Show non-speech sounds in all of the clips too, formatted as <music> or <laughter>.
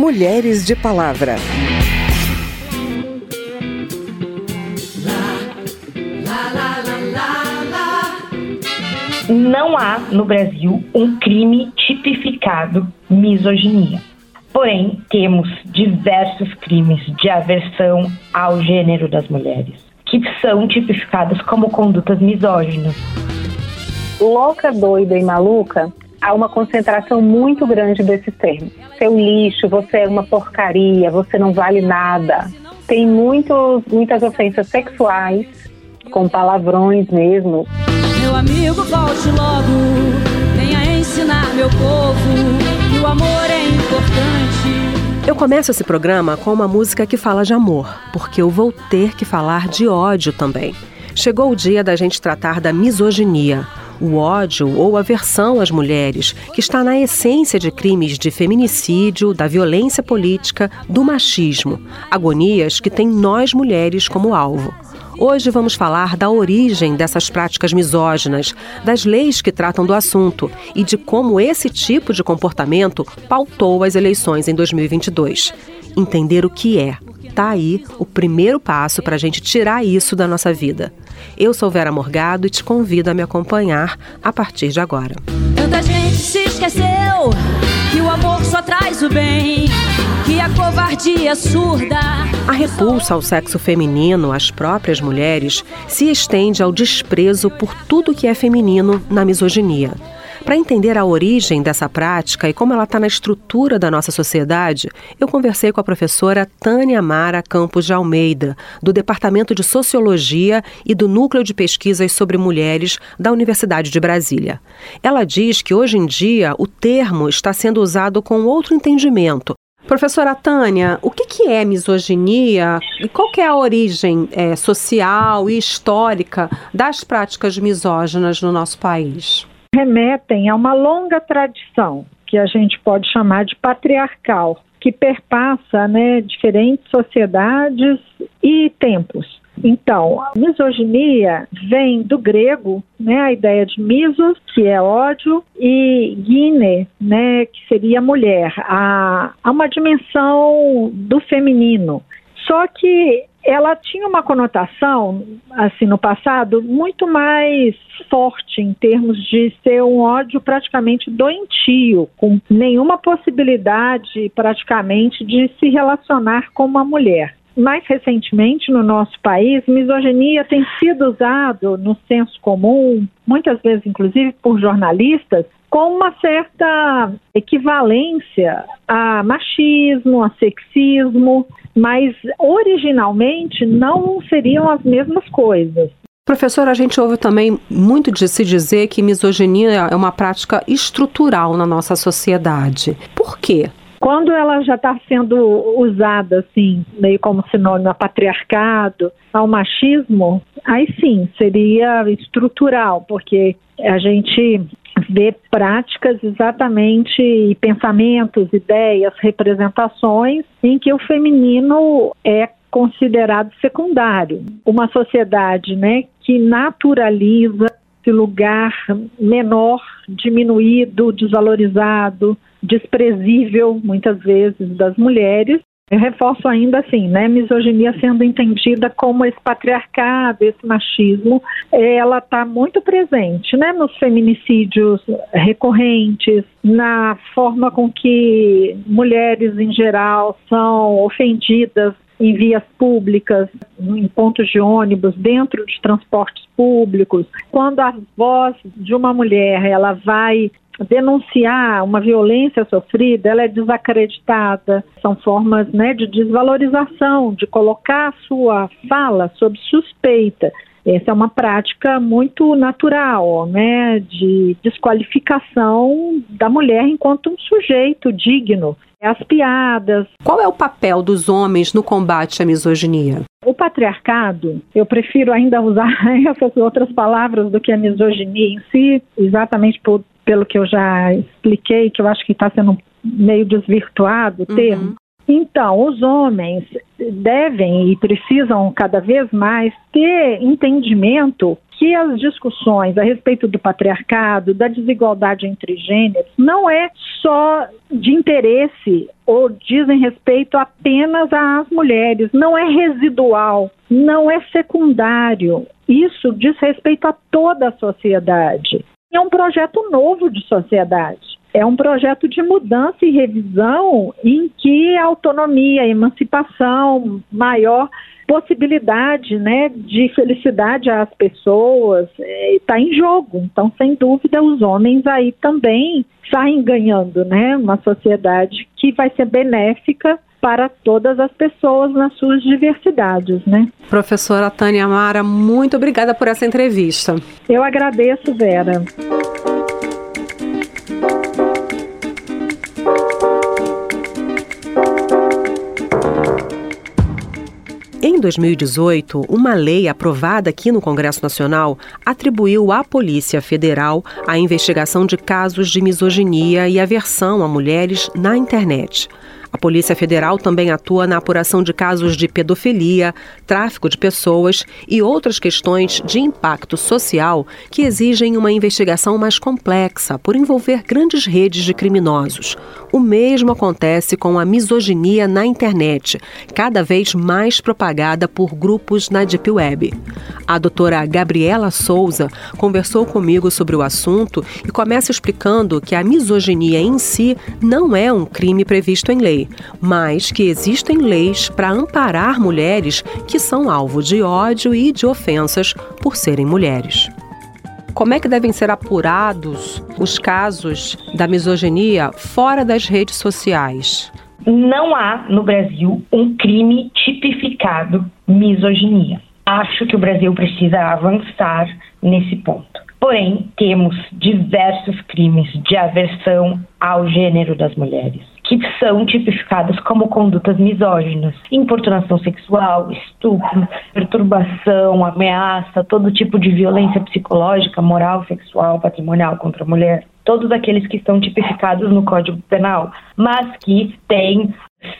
Mulheres de Palavra. Não há no Brasil um crime tipificado misoginia. Porém, temos diversos crimes de aversão ao gênero das mulheres, que são tipificados como condutas misóginas. Louca, doida e maluca, há uma concentração muito grande desses termos. Seu lixo, você é uma porcaria, você não vale nada. Tem muitos, muitas ofensas sexuais, com palavrões mesmo. Meu amigo, volte logo, venha ensinar meu povo que o amor é importante. Eu começo esse programa com uma música que fala de amor, porque eu vou ter que falar de ódio também. Chegou o dia da gente tratar da misoginia, o ódio ou aversão às mulheres, que está na essência de crimes de feminicídio, da violência política, do machismo, agonias que têm nós mulheres como alvo. Hoje vamos falar da origem dessas práticas misóginas, das leis que tratam do assunto e de como esse tipo de comportamento pautou as eleições em 2022. Entender o que é. Tá aí o primeiro passo para a gente tirar isso da nossa vida. Eu sou Vera Morgado e te convido a me acompanhar a partir de agora. Tanta gente se esqueceu que o amor só traz o bem, que a covardia surda. A repulsa ao sexo feminino, às próprias mulheres, se estende ao desprezo por tudo que é feminino na misoginia. Para entender a origem dessa prática e como ela está na estrutura da nossa sociedade, eu conversei com a professora Tânia Mara Campos de Almeida, do Departamento de Sociologia e do Núcleo de Pesquisas sobre Mulheres da Universidade de Brasília. Ela diz que hoje em dia o termo está sendo usado com outro entendimento, Professora Tânia, o que, que é misoginia e qual é a origem é, social e histórica das práticas misóginas no nosso país? Remetem a uma longa tradição que a gente pode chamar de patriarcal, que perpassa né, diferentes sociedades e tempos. Então, a misoginia vem do grego, né, a ideia de misos, que é ódio, e gine, né, que seria mulher. Há, há uma dimensão do feminino. Só que ela tinha uma conotação, assim, no passado, muito mais forte em termos de ser um ódio praticamente doentio, com nenhuma possibilidade, praticamente, de se relacionar com uma mulher. Mais recentemente, no nosso país, misoginia tem sido usado no senso comum, muitas vezes, inclusive, por jornalistas, com uma certa equivalência a machismo, a sexismo, mas originalmente não seriam as mesmas coisas. Professora, a gente ouve também muito de se dizer que misoginia é uma prática estrutural na nossa sociedade. Por quê? Quando ela já está sendo usada assim, meio como sinônimo a patriarcado, ao machismo, aí sim seria estrutural, porque a gente vê práticas exatamente e pensamentos, ideias, representações em que o feminino é considerado secundário. Uma sociedade, né, que naturaliza esse lugar menor, diminuído, desvalorizado, desprezível muitas vezes das mulheres eu reforço ainda assim, né, misoginia sendo entendida como esse patriarcado, esse machismo, ela está muito presente, né, nos feminicídios recorrentes, na forma com que mulheres em geral são ofendidas em vias públicas, em pontos de ônibus, dentro de transportes públicos. Quando a voz de uma mulher ela vai denunciar uma violência sofrida, ela é desacreditada. São formas né, de desvalorização, de colocar a sua fala sob suspeita. Essa é uma prática muito natural, né, de desqualificação da mulher enquanto um sujeito digno. As piadas. Qual é o papel dos homens no combate à misoginia? O patriarcado, eu prefiro ainda usar <laughs> essas outras palavras do que a misoginia em si, exatamente por pelo que eu já expliquei, que eu acho que está sendo meio desvirtuado o uhum. termo. Então, os homens, devem e precisam cada vez mais ter entendimento que as discussões a respeito do patriarcado, da desigualdade entre gêneros, não é só de interesse ou dizem respeito apenas às mulheres, não é residual, não é secundário. Isso diz respeito a toda a sociedade. É um projeto novo de sociedade. É um projeto de mudança e revisão em que a autonomia, a emancipação maior possibilidade né, de felicidade às pessoas está é, em jogo. Então, sem dúvida, os homens aí também saem ganhando, né? Uma sociedade que vai ser benéfica para todas as pessoas nas suas diversidades, né? Professora Tânia Amara, muito obrigada por essa entrevista. Eu agradeço, Vera. Em 2018, uma lei aprovada aqui no Congresso Nacional atribuiu à Polícia Federal a investigação de casos de misoginia e aversão a mulheres na internet. A Polícia Federal também atua na apuração de casos de pedofilia, tráfico de pessoas e outras questões de impacto social que exigem uma investigação mais complexa por envolver grandes redes de criminosos. O mesmo acontece com a misoginia na internet, cada vez mais propagada por grupos na Deep Web. A doutora Gabriela Souza conversou comigo sobre o assunto e começa explicando que a misoginia em si não é um crime previsto em lei mas que existem leis para amparar mulheres que são alvo de ódio e de ofensas por serem mulheres. Como é que devem ser apurados os casos da misoginia fora das redes sociais? Não há no Brasil um crime tipificado misoginia. Acho que o Brasil precisa avançar nesse ponto. Porém, temos diversos crimes de aversão ao gênero das mulheres que são tipificadas como condutas misóginas, importunação sexual, estupro, perturbação, ameaça, todo tipo de violência psicológica, moral, sexual, patrimonial contra a mulher, todos aqueles que estão tipificados no Código Penal, mas que têm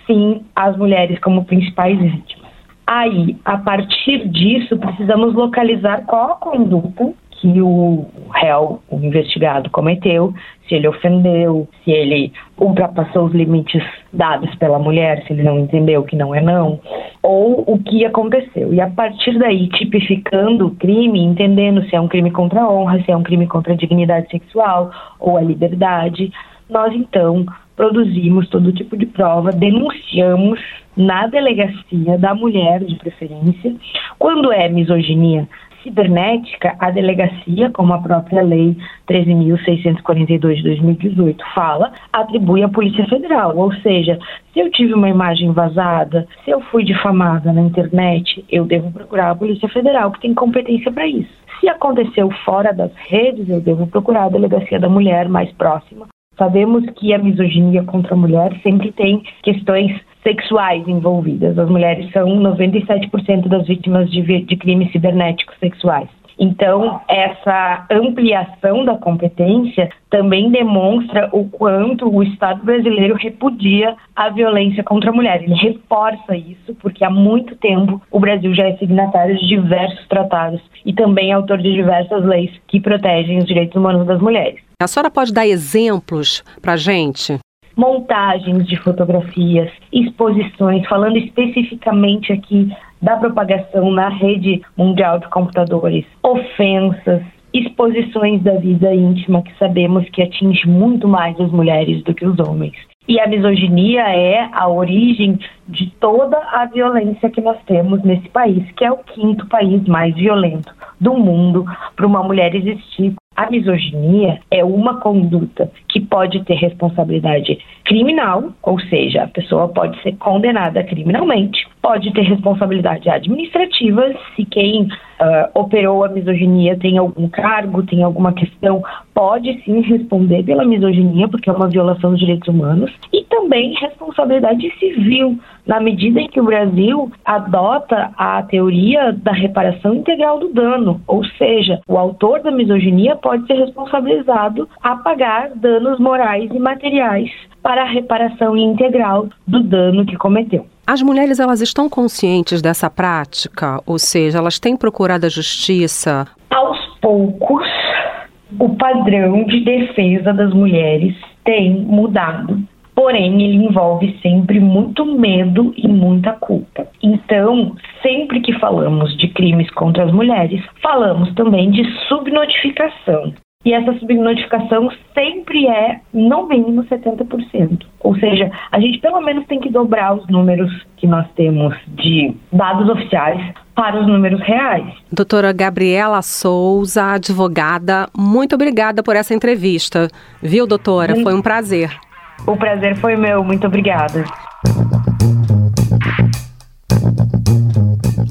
sim as mulheres como principais vítimas. Aí, a partir disso, precisamos localizar qual a conduta que o réu, o investigado, cometeu, se ele ofendeu, se ele ultrapassou os limites dados pela mulher, se ele não entendeu que não é não, ou o que aconteceu. E a partir daí, tipificando o crime, entendendo se é um crime contra a honra, se é um crime contra a dignidade sexual ou a liberdade, nós então produzimos todo tipo de prova, denunciamos na delegacia da mulher, de preferência. Quando é misoginia, cibernética, a delegacia, como a própria lei 13.642 de 2018 fala, atribui à Polícia Federal. Ou seja, se eu tive uma imagem vazada, se eu fui difamada na internet, eu devo procurar a Polícia Federal, que tem competência para isso. Se aconteceu fora das redes, eu devo procurar a delegacia da mulher mais próxima. Sabemos que a misoginia contra a mulher sempre tem questões sexuais envolvidas. As mulheres são 97% das vítimas de, de crimes cibernéticos sexuais. Então, essa ampliação da competência também demonstra o quanto o Estado brasileiro repudia a violência contra a mulher. Ele reforça isso, porque há muito tempo o Brasil já é signatário de diversos tratados e também autor de diversas leis que protegem os direitos humanos das mulheres. A senhora pode dar exemplos para gente? Montagens de fotografias, exposições, falando especificamente aqui da propagação na rede mundial de computadores, ofensas, exposições da vida íntima que sabemos que atinge muito mais as mulheres do que os homens. E a misoginia é a origem de toda a violência que nós temos nesse país, que é o quinto país mais violento do mundo para uma mulher existir a misoginia é uma conduta que pode ter responsabilidade criminal, ou seja, a pessoa pode ser condenada criminalmente, pode ter responsabilidade administrativa se quem uh, operou a misoginia tem algum cargo, tem alguma questão, pode sim responder pela misoginia, porque é uma violação dos direitos humanos, e também responsabilidade civil, na medida em que o Brasil adota a teoria da reparação integral do dano, ou seja, o autor da misoginia pode ser responsabilizado a pagar danos morais e materiais para a reparação integral do dano que cometeu. As mulheres elas estão conscientes dessa prática, ou seja, elas têm procurado a justiça. Aos poucos, o padrão de defesa das mulheres tem mudado. Porém, ele envolve sempre muito medo e muita culpa. Então, sempre que falamos de crimes contra as mulheres, falamos também de subnotificação. E essa subnotificação sempre é, no mínimo, 70%. Ou seja, a gente pelo menos tem que dobrar os números que nós temos de dados oficiais para os números reais. Doutora Gabriela Souza, advogada, muito obrigada por essa entrevista. Viu, doutora? Foi um prazer. O prazer foi meu, muito obrigada.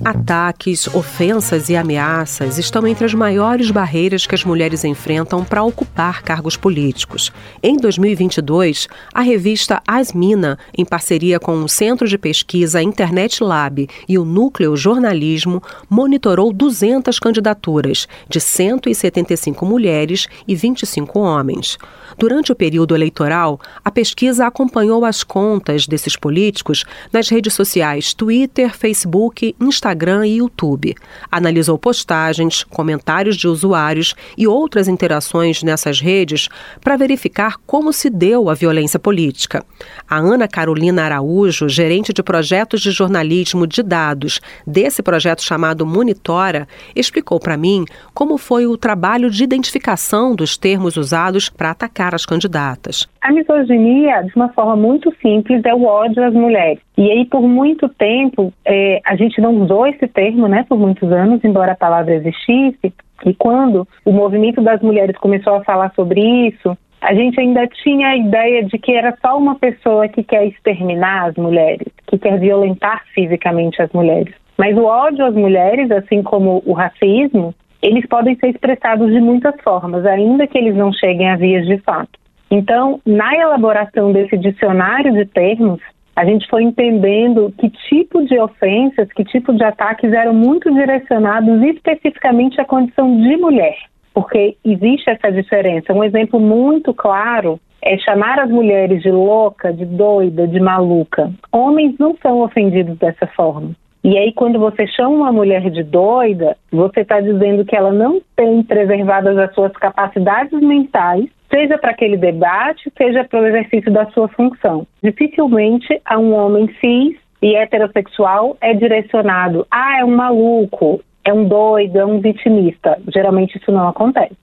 Ataques, ofensas e ameaças estão entre as maiores barreiras que as mulheres enfrentam para ocupar cargos políticos. Em 2022, a revista Asmina, em parceria com o Centro de Pesquisa Internet Lab e o Núcleo Jornalismo, monitorou 200 candidaturas, de 175 mulheres e 25 homens. Durante o período eleitoral, a pesquisa acompanhou as contas desses políticos nas redes sociais Twitter, Facebook, Instagram e YouTube. Analisou postagens, comentários de usuários e outras interações nessas redes para verificar como se deu a violência política. A Ana Carolina Araújo, gerente de projetos de jornalismo de dados desse projeto chamado Monitora, explicou para mim como foi o trabalho de identificação dos termos usados para atacar as candidatas. A misoginia, de uma forma muito simples, é o ódio às mulheres. E aí, por muito tempo, é, a gente não usou esse termo, né, por muitos anos, embora a palavra existisse. E quando o movimento das mulheres começou a falar sobre isso, a gente ainda tinha a ideia de que era só uma pessoa que quer exterminar as mulheres, que quer violentar fisicamente as mulheres. Mas o ódio às mulheres, assim como o racismo, eles podem ser expressados de muitas formas, ainda que eles não cheguem a vias de fato. Então, na elaboração desse dicionário de termos, a gente foi entendendo que tipo de ofensas, que tipo de ataques eram muito direcionados especificamente à condição de mulher, porque existe essa diferença. Um exemplo muito claro é chamar as mulheres de louca, de doida, de maluca. Homens não são ofendidos dessa forma. E aí, quando você chama uma mulher de doida, você está dizendo que ela não tem preservadas as suas capacidades mentais, seja para aquele debate, seja para o exercício da sua função. Dificilmente a um homem cis e heterossexual é direcionado, ah, é um maluco, é um doido, é um vitimista. Geralmente isso não acontece.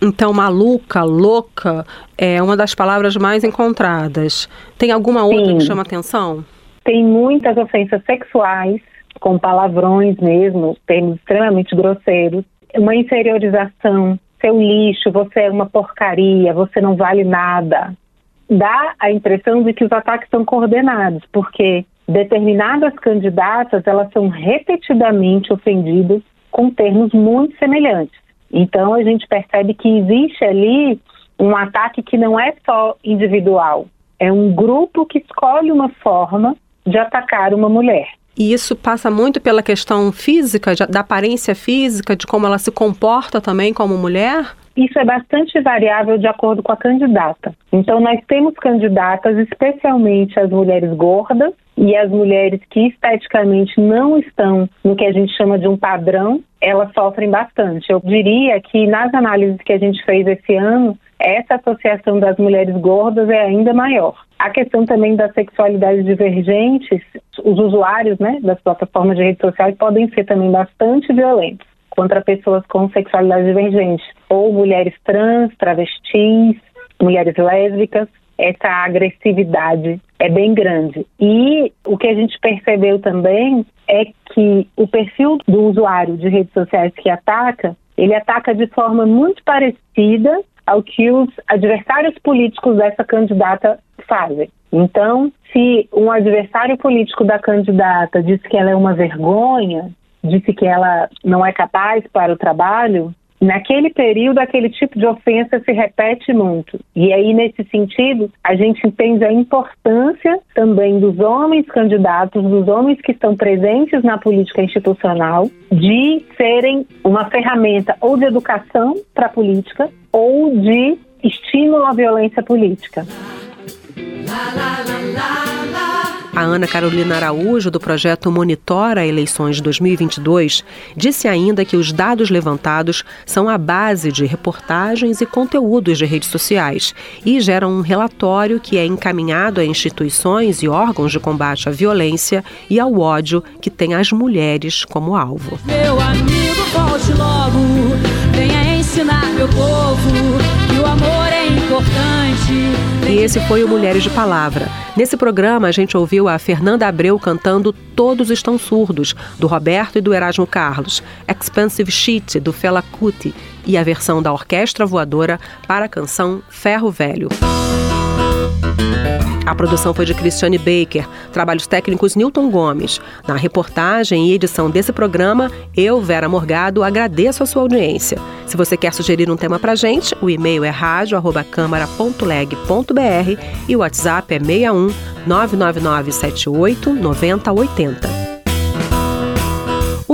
Então, maluca, louca é uma das palavras mais encontradas. Tem alguma outra Sim. que chama atenção? Tem muitas ofensas sexuais, com palavrões mesmo, termos extremamente grosseiros, uma inferiorização, seu lixo, você é uma porcaria, você não vale nada. Dá a impressão de que os ataques são coordenados, porque determinadas candidatas elas são repetidamente ofendidas com termos muito semelhantes. Então a gente percebe que existe ali um ataque que não é só individual, é um grupo que escolhe uma forma de atacar uma mulher. E isso passa muito pela questão física, da aparência física, de como ela se comporta também como mulher? Isso é bastante variável de acordo com a candidata. Então, nós temos candidatas, especialmente as mulheres gordas e as mulheres que esteticamente não estão no que a gente chama de um padrão, elas sofrem bastante. Eu diria que nas análises que a gente fez esse ano, essa associação das mulheres gordas é ainda maior. A questão também das sexualidades divergentes, os usuários né, das plataformas de redes sociais podem ser também bastante violentos contra pessoas com sexualidade divergente, ou mulheres trans, travestis, mulheres lésbicas. Essa agressividade é bem grande. E o que a gente percebeu também é que o perfil do usuário de redes sociais que ataca, ele ataca de forma muito parecida ao que os adversários políticos dessa candidata fazem. Então, se um adversário político da candidata diz que ela é uma vergonha, disse que ela não é capaz para o trabalho, naquele período aquele tipo de ofensa se repete muito. E aí, nesse sentido, a gente entende a importância também dos homens candidatos, dos homens que estão presentes na política institucional, de serem uma ferramenta ou de educação para a política ou de estímulo à violência política. A Ana Carolina Araújo, do projeto Monitora Eleições 2022, disse ainda que os dados levantados são a base de reportagens e conteúdos de redes sociais e geram um relatório que é encaminhado a instituições e órgãos de combate à violência e ao ódio que têm as mulheres como alvo. Meu amigo, volte logo, venha ensinar meu povo que o amor é importante. E esse foi o Mulheres de Palavra. Nesse programa, a gente ouviu a Fernanda Abreu cantando Todos Estão Surdos, do Roberto e do Erasmo Carlos, Expensive Sheet, do Fela Kuti, e a versão da Orquestra Voadora para a canção Ferro Velho. A produção foi de Cristiane Baker, trabalhos técnicos Newton Gomes. Na reportagem e edição desse programa, eu, Vera Morgado, agradeço a sua audiência. Se você quer sugerir um tema pra gente, o e-mail é rádio@câmara.leg.br e o WhatsApp é 61 999 78 9080.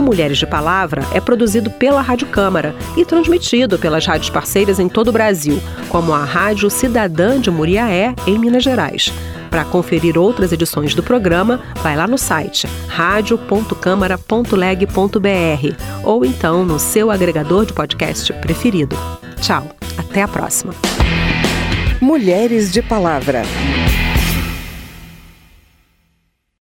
Mulheres de Palavra é produzido pela Rádio Câmara e transmitido pelas rádios parceiras em todo o Brasil, como a Rádio Cidadã de Muriaé, em Minas Gerais. Para conferir outras edições do programa, vai lá no site radio.câmara.leg.br ou então no seu agregador de podcast preferido. Tchau, até a próxima. Mulheres de Palavra.